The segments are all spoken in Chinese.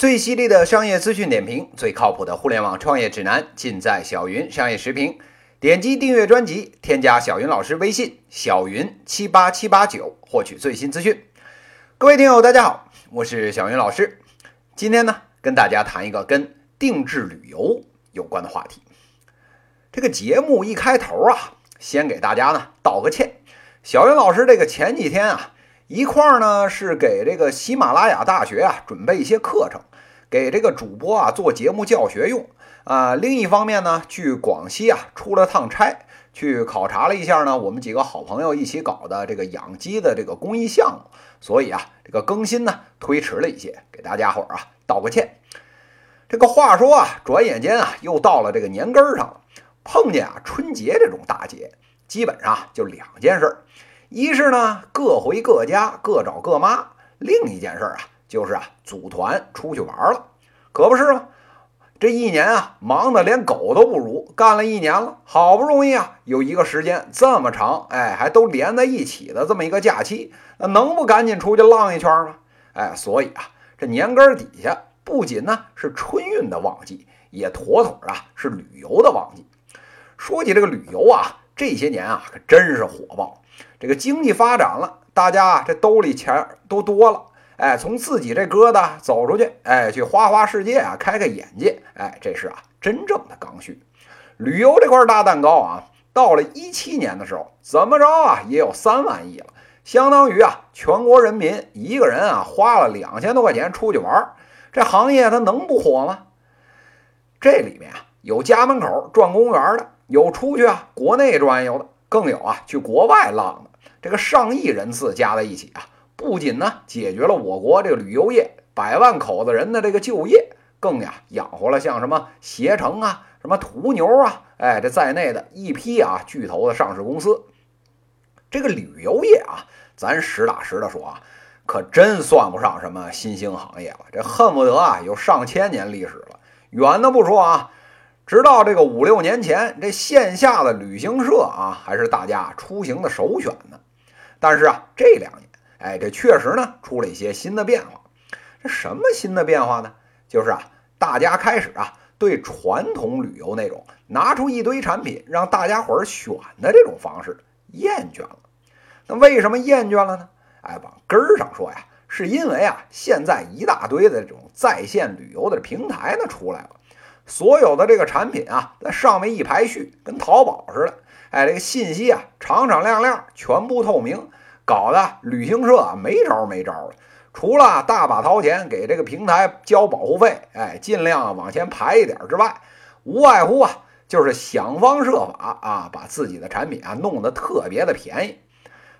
最犀利的商业资讯点评，最靠谱的互联网创业指南，尽在小云商业时评。点击订阅专辑，添加小云老师微信：小云七八七八九，获取最新资讯。各位听友，大家好，我是小云老师。今天呢，跟大家谈一个跟定制旅游有关的话题。这个节目一开头啊，先给大家呢道个歉。小云老师这个前几天啊。一块儿呢是给这个喜马拉雅大学啊准备一些课程，给这个主播啊做节目教学用啊。另一方面呢，去广西啊出了趟差，去考察了一下呢，我们几个好朋友一起搞的这个养鸡的这个公益项目，所以啊这个更新呢推迟了一些，给大家伙儿啊道个歉。这个话说啊，转眼间啊又到了这个年根儿上了，碰见啊春节这种大节，基本上就两件事儿。一是呢，各回各家，各找各妈；另一件事啊，就是啊，组团出去玩了，可不是吗？这一年啊，忙得连狗都不如，干了一年了，好不容易啊，有一个时间这么长，哎，还都连在一起的这么一个假期，那能不赶紧出去浪一圈吗？哎，所以啊，这年根底下不仅呢是春运的旺季，也妥妥啊是旅游的旺季。说起这个旅游啊，这些年啊，可真是火爆。这个经济发展了，大家啊这兜里钱都多了，哎，从自己这疙瘩走出去，哎，去花花世界啊，开开眼界，哎，这是啊真正的刚需。旅游这块大蛋糕啊，到了一七年的时候，怎么着啊也有三万亿了，相当于啊全国人民一个人啊花了两千多块钱出去玩，这行业它能不火吗？这里面啊有家门口转公园的，有出去啊国内转悠的。更有啊，去国外浪的这个上亿人次加在一起啊，不仅呢解决了我国这个旅游业百万口子人的这个就业，更呀养活了像什么携程啊、什么途牛啊，哎这在内的一批啊巨头的上市公司。这个旅游业啊，咱实打实的说啊，可真算不上什么新兴行业了，这恨不得啊有上千年历史了。远的不说啊。直到这个五六年前，这线下的旅行社啊，还是大家出行的首选呢。但是啊，这两年，哎，这确实呢出了一些新的变化。这什么新的变化呢？就是啊，大家开始啊对传统旅游那种拿出一堆产品让大家伙儿选的这种方式厌倦了。那为什么厌倦了呢？哎，往根儿上说呀，是因为啊，现在一大堆的这种在线旅游的平台呢出来了。所有的这个产品啊，在上面一排序，跟淘宝似的。哎，这个信息啊，敞敞亮亮，全部透明，搞得旅行社没招没招的。除了大把掏钱给这个平台交保护费，哎，尽量往前排一点之外，无外乎啊，就是想方设法啊，把自己的产品啊弄得特别的便宜。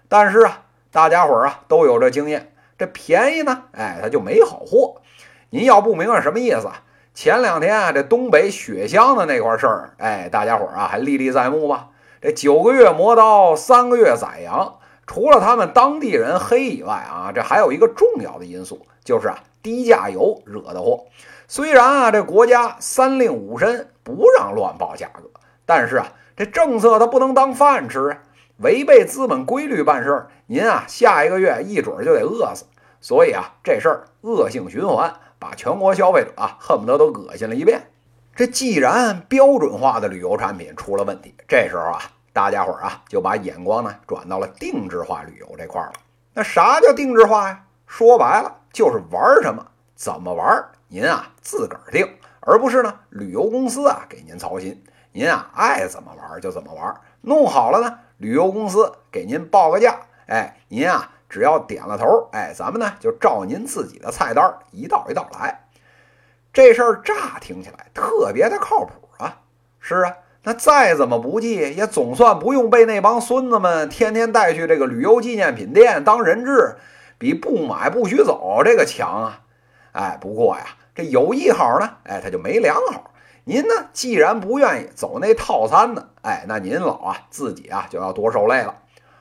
但是啊，大家伙儿啊都有这经验，这便宜呢，哎，它就没好货。您要不明白什么意思？前两天啊，这东北雪乡的那块事儿，哎，大家伙儿啊还历历在目吧？这九个月磨刀，三个月宰羊，除了他们当地人黑以外啊，这还有一个重要的因素，就是啊低价游惹的祸。虽然啊这国家三令五申不让乱报价格，但是啊这政策它不能当饭吃啊，违背资本规律办事儿，您啊下一个月一准就得饿死。所以啊这事儿恶性循环。把全国消费者啊恨不得都恶心了一遍。这既然标准化的旅游产品出了问题，这时候啊，大家伙儿啊就把眼光呢转到了定制化旅游这块了。那啥叫定制化呀？说白了就是玩什么、怎么玩，您啊自个儿定，而不是呢旅游公司啊给您操心。您啊爱怎么玩就怎么玩，弄好了呢，旅游公司给您报个价，哎，您啊。只要点了头，哎，咱们呢就照您自己的菜单一道一道来。这事儿乍听起来特别的靠谱啊。是啊，那再怎么不济，也总算不用被那帮孙子们天天带去这个旅游纪念品店当人质，比不买不许走这个强啊。哎，不过呀，这有一好呢，哎，他就没两好。您呢，既然不愿意走那套餐呢，哎，那您老啊自己啊就要多受累了。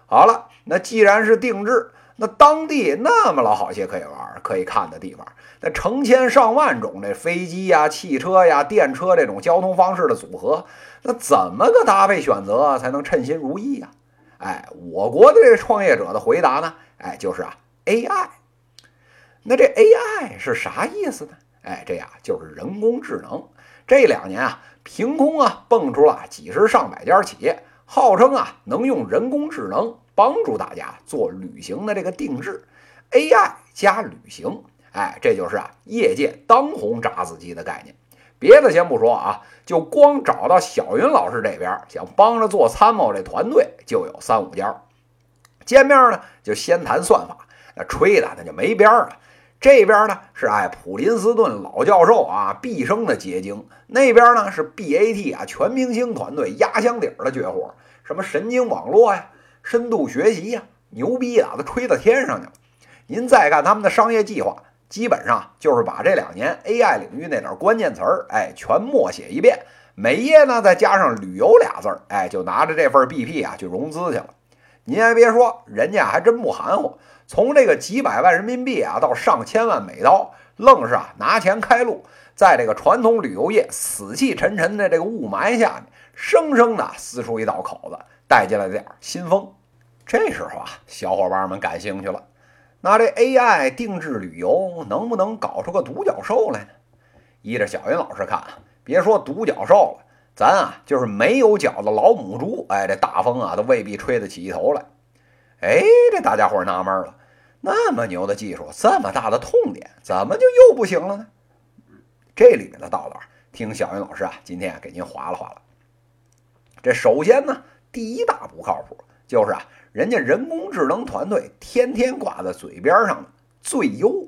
好了，那既然是定制。那当地那么老好些可以玩、可以看的地方，那成千上万种这飞机呀、汽车呀、电车这种交通方式的组合，那怎么个搭配选择才能称心如意呀？哎，我国的这创业者的回答呢？哎，就是啊，AI。那这 AI 是啥意思呢？哎，这呀就是人工智能。这两年啊，凭空啊蹦出了几十上百家企业，号称啊能用人工智能帮助大家做旅行的这个定制，AI 加旅行，哎，这就是啊业界当红炸子鸡的概念。别的先不说啊，就光找到小云老师这边想帮着做参谋这团队就有三五家。见面呢就先谈算法，那吹的那就没边儿了。这边呢是哎普林斯顿老教授啊毕生的结晶，那边呢是 BAT 啊全明星团队压箱底儿的绝活，什么神经网络呀、深度学习呀，牛逼啊，都吹到天上去了。您再看他们的商业计划。基本上就是把这两年 AI 领域那点关键词儿，哎，全默写一遍，每页呢再加上旅游俩字儿，哎，就拿着这份 BP 啊去融资去了。您还别说，人家还真不含糊，从这个几百万人民币啊到上千万美刀，愣是啊拿钱开路，在这个传统旅游业死气沉沉的这个雾霾下面，生生的撕出一道口子，带进来点新风。这时候啊，小伙伴们感兴趣了。那这 AI 定制旅游能不能搞出个独角兽来呢？依着小云老师看，别说独角兽了，咱啊就是没有角的老母猪，哎，这大风啊都未必吹得起一头来。哎，这大家伙纳闷了，那么牛的技术，这么大的痛点，怎么就又不行了呢？这里面的道道，听小云老师啊，今天给您划拉划拉。这首先呢，第一大不靠谱就是啊。人家人工智能团队天天挂在嘴边上的最优，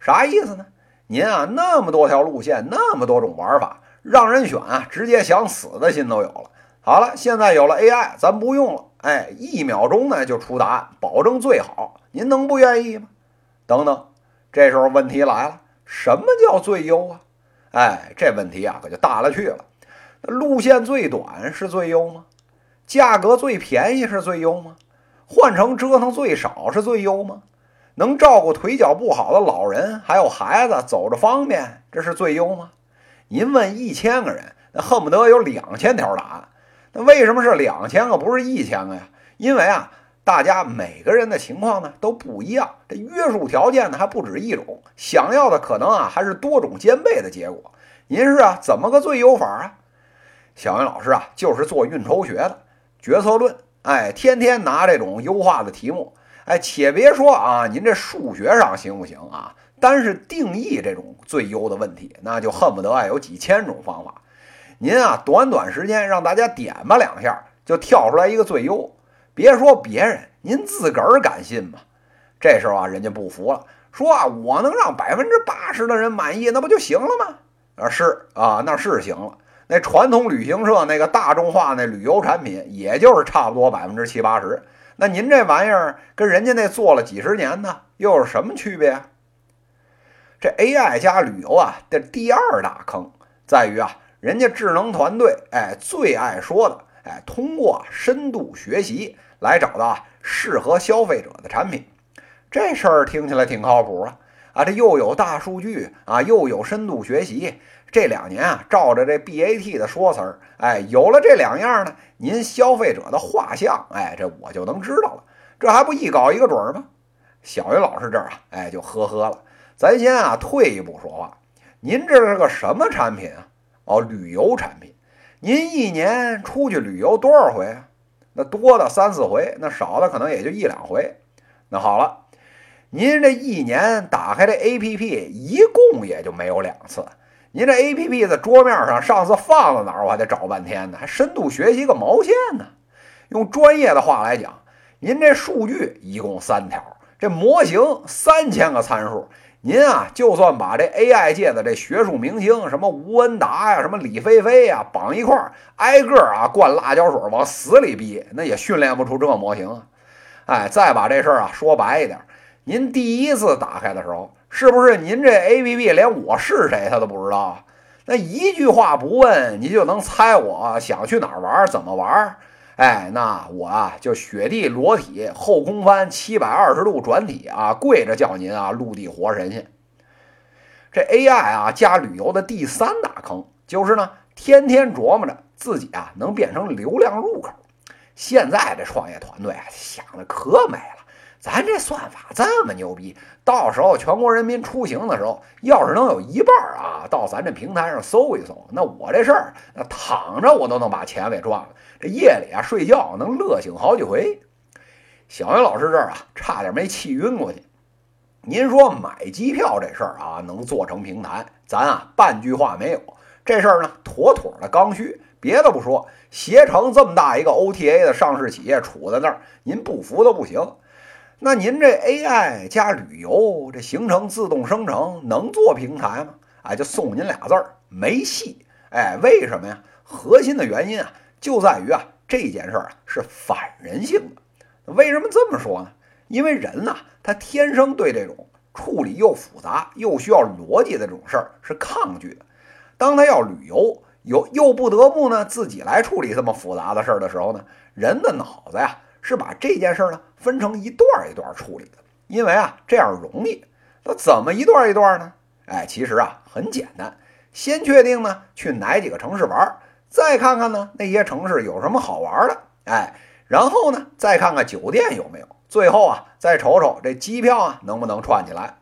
啥意思呢？您啊，那么多条路线，那么多种玩法，让人选啊，直接想死的心都有了。好了，现在有了 AI，咱不用了，哎，一秒钟呢就出答案，保证最好。您能不愿意吗？等等，这时候问题来了，什么叫最优啊？哎，这问题啊可就大了去了。路线最短是最优吗？价格最便宜是最优吗？换成折腾最少是最优吗？能照顾腿脚不好的老人还有孩子走着方便，这是最优吗？您问一千个人，那恨不得有两千条答案。那为什么是两千个，不是一千个呀？因为啊，大家每个人的情况呢都不一样，这约束条件呢还不止一种，想要的可能啊还是多种兼备的结果。您是啊，怎么个最优法啊？小云老师啊，就是做运筹学的。决策论，哎，天天拿这种优化的题目，哎，且别说啊，您这数学上行不行啊？单是定义这种最优的问题，那就恨不得啊有几千种方法。您啊，短短时间让大家点吧两下，就跳出来一个最优。别说别人，您自个儿敢信吗？这时候啊，人家不服了，说啊，我能让百分之八十的人满意，那不就行了吗？啊，是啊，那是行了。那传统旅行社那个大众化那旅游产品，也就是差不多百分之七八十。那您这玩意儿跟人家那做了几十年呢，又有什么区别？这 AI 加旅游啊的第二大坑在于啊，人家智能团队哎最爱说的哎，通过深度学习来找到适合消费者的产品。这事儿听起来挺靠谱啊啊，这又有大数据啊，又有深度学习。这两年啊，照着这 BAT 的说辞儿，哎，有了这两样呢，您消费者的画像，哎，这我就能知道了。这还不一搞一个准儿吗？小云老师这儿啊，哎，就呵呵了。咱先啊，退一步说话，您这是个什么产品啊？哦，旅游产品。您一年出去旅游多少回啊？那多的三四回，那少的可能也就一两回。那好了，您这一年打开这 APP，一共也就没有两次。您这 A P P 在桌面上，上次放在哪儿，我还得找半天呢，还深度学习个毛线呢？用专业的话来讲，您这数据一共三条，这模型三千个参数，您啊，就算把这 A I 界的这学术明星，什么吴文达呀，什么李飞飞呀，绑一块儿，挨个啊灌辣椒水往死里逼，那也训练不出这模型啊！哎，再把这事儿啊说白一点，您第一次打开的时候。是不是您这 A P P 连我是谁他都不知道？那一句话不问，你就能猜我想去哪儿玩，怎么玩？哎，那我啊就雪地裸体后空翻七百二十度转体啊，跪着叫您啊陆地活神仙。这 A I 啊加旅游的第三大坑就是呢，天天琢磨着自己啊能变成流量入口。现在这创业团队啊想的可美了。咱这算法这么牛逼，到时候全国人民出行的时候，要是能有一半啊到咱这平台上搜一搜，那我这事儿那躺着我都能把钱给赚了。这夜里啊睡觉能乐醒好几回。小云老师这儿啊差点没气晕过去。您说买机票这事儿啊能做成平台，咱啊半句话没有。这事儿呢妥妥的刚需。别的不说，携程这么大一个 OTA 的上市企业杵在那儿，您不服都不行。那您这 AI 加旅游，这行程自动生成能做平台吗？哎，就送您俩字儿，没戏。哎，为什么呀？核心的原因啊，就在于啊，这件事儿啊是反人性的。为什么这么说呢？因为人呐，他天生对这种处理又复杂又需要逻辑的这种事儿是抗拒的。当他要旅游，有又不得不呢自己来处理这么复杂的事儿的时候呢，人的脑子呀。是把这件事呢分成一段一段处理的，因为啊这样容易。那怎么一段一段呢？哎，其实啊很简单，先确定呢去哪几个城市玩，再看看呢那些城市有什么好玩的，哎，然后呢再看看酒店有没有，最后啊再瞅瞅这机票啊能不能串起来。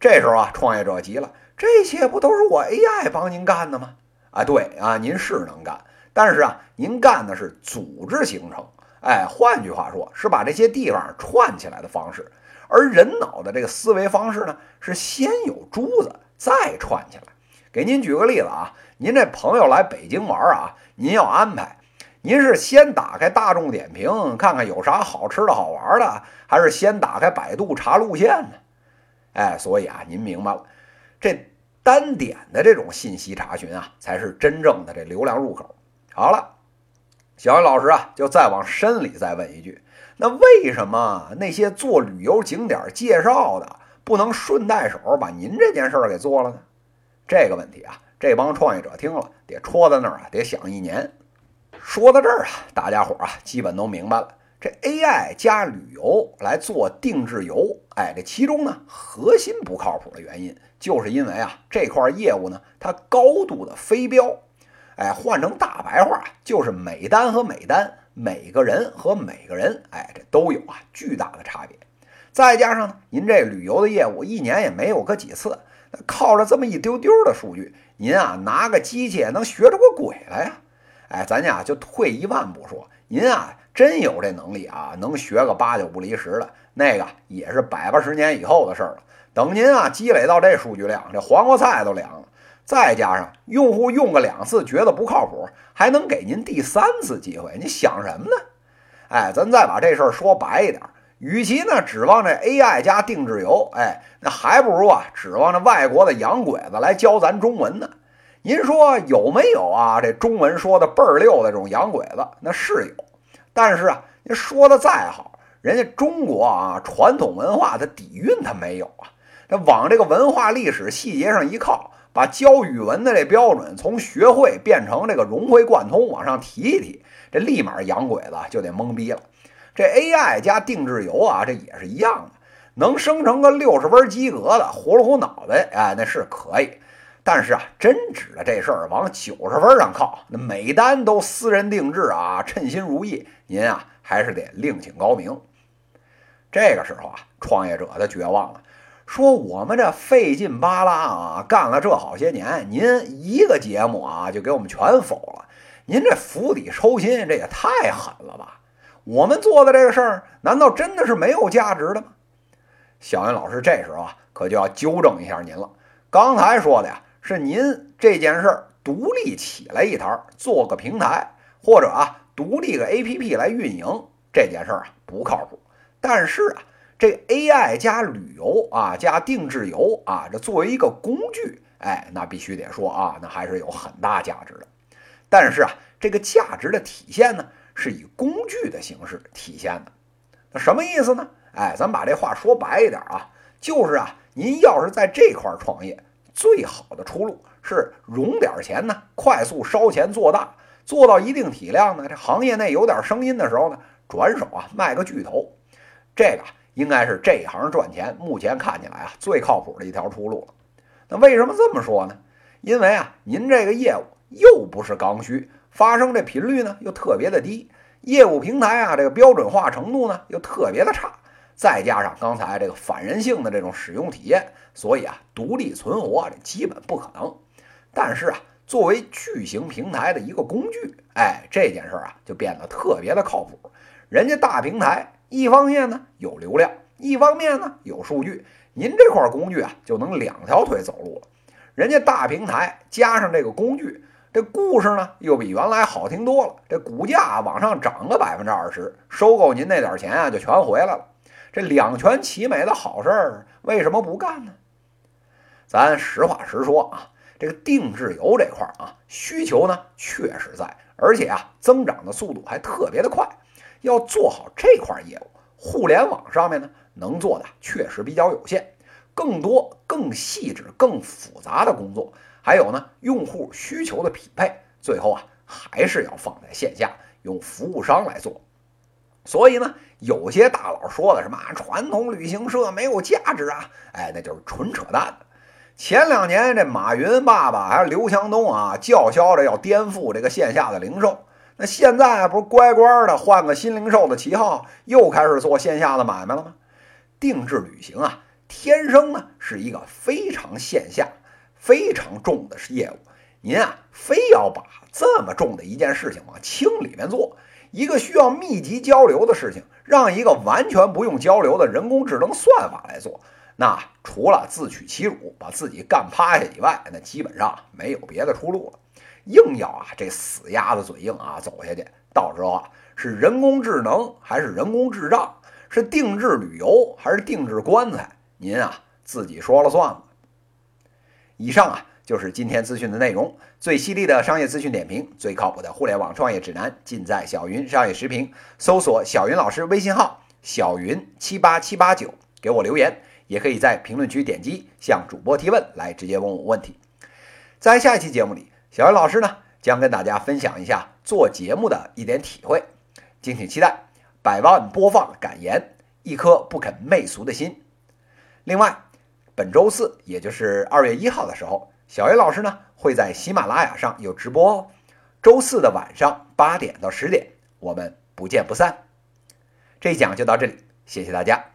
这时候啊创业者急了，这些不都是我 AI 帮您干的吗？啊对啊，您是能干，但是啊您干的是组织行程。哎，换句话说，是把这些地方串起来的方式，而人脑的这个思维方式呢，是先有珠子再串起来。给您举个例子啊，您这朋友来北京玩啊，您要安排，您是先打开大众点评看看有啥好吃的好玩的，还是先打开百度查路线呢？哎，所以啊，您明白了，这单点的这种信息查询啊，才是真正的这流量入口。好了。小杨老师啊，就再往深里再问一句：那为什么那些做旅游景点介绍的不能顺带手把您这件事儿给做了呢？这个问题啊，这帮创业者听了得戳在那儿啊，得想一年。说到这儿啊，大家伙啊，基本都明白了。这 AI 加旅游来做定制游，哎，这其中呢，核心不靠谱的原因，就是因为啊，这块业务呢，它高度的非标。哎，换成大白话就是每单和每单，每个人和每个人，哎，这都有啊巨大的差别。再加上呢，您这旅游的业务一年也没有个几次，靠着这么一丢丢的数据，您啊拿个机器能学出个鬼来呀？哎，咱家就退一万步说，您啊真有这能力啊，能学个八九不离十的，那个也是百八十年以后的事儿了。等您啊积累到这数据量，这黄瓜菜都凉了。再加上用户用个两次觉得不靠谱，还能给您第三次机会，你想什么呢？哎，咱再把这事儿说白一点，与其呢指望这 AI 加定制游，哎，那还不如啊指望着外国的洋鬼子来教咱中文呢。您说有没有啊？这中文说的倍儿溜的这种洋鬼子，那是有。但是啊，您说的再好，人家中国啊传统文化的底蕴它没有啊，这往这个文化历史细节上一靠。把教语文的这标准从学会变成这个融会贯通往上提一提，这立马洋鬼子就得懵逼了。这 AI 加定制游啊，这也是一样的，能生成个六十分及格的，糊了糊脑袋，哎，那是可以。但是啊，真指着这事儿往九十分上靠，那每单都私人定制啊，称心如意，您啊还是得另请高明。这个时候啊，创业者他绝望了。说我们这费劲巴拉啊，干了这好些年，您一个节目啊就给我们全否了，您这釜底抽薪，这也太狠了吧？我们做的这个事儿，难道真的是没有价值的吗？小云老师这时候啊，可就要纠正一下您了。刚才说的呀，是您这件事儿独立起来一摊，做个平台，或者啊独立个 APP 来运营，这件事儿啊不靠谱。但是啊。这 AI 加旅游啊，加定制游啊，这作为一个工具，哎，那必须得说啊，那还是有很大价值的。但是啊，这个价值的体现呢，是以工具的形式体现的。那什么意思呢？哎，咱把这话说白一点啊，就是啊，您要是在这块创业，最好的出路是融点钱呢，快速烧钱做大，做到一定体量呢，这行业内有点声音的时候呢，转手啊卖个巨头，这个。应该是这一行赚钱，目前看起来啊最靠谱的一条出路了。那为什么这么说呢？因为啊，您这个业务又不是刚需，发生这频率呢又特别的低，业务平台啊这个标准化程度呢又特别的差。再加上刚才这个反人性的这种使用体验，所以啊，独立存活这基本不可能。但是啊，作为巨型平台的一个工具，哎，这件事啊就变得特别的靠谱。人家大平台一方面呢有流量，一方面呢有数据，您这块工具啊就能两条腿走路了。人家大平台加上这个工具，这故事呢又比原来好听多了，这股价往上涨个百分之二十，收购您那点钱啊就全回来了。这两全其美的好事儿，为什么不干呢？咱实话实说啊，这个定制油这块啊，需求呢确实在，而且啊增长的速度还特别的快。要做好这块业务，互联网上面呢能做的确实比较有限，更多、更细致、更复杂的工作，还有呢用户需求的匹配，最后啊还是要放在线下，用服务商来做。所以呢，有些大佬说的什么传统旅行社没有价值啊，哎，那就是纯扯淡。前两年这马云爸爸还有刘强东啊，叫嚣着要颠覆这个线下的零售，那现在不是乖乖的换个新零售的旗号，又开始做线下的买卖了吗？定制旅行啊，天生呢是一个非常线下、非常重的业务。您啊，非要把这么重的一件事情往轻里面做。一个需要密集交流的事情，让一个完全不用交流的人工智能算法来做，那除了自取其辱，把自己干趴下以外，那基本上没有别的出路了。硬要啊，这死鸭子嘴硬啊走下去，到时候啊，是人工智能还是人工智障，是定制旅游还是定制棺材，您啊自己说了算了。以上啊。就是今天资讯的内容，最犀利的商业资讯点评，最靠谱的互联网创业指南，尽在小云商业时评。搜索小云老师微信号小云七八七八九，给我留言，也可以在评论区点击向主播提问，来直接问我问题。在下一期节目里，小云老师呢将跟大家分享一下做节目的一点体会，敬请期待。百万播放感言，一颗不肯媚俗的心。另外，本周四，也就是二月一号的时候。小云老师呢会在喜马拉雅上有直播哦，周四的晚上八点到十点，我们不见不散。这一讲就到这里，谢谢大家。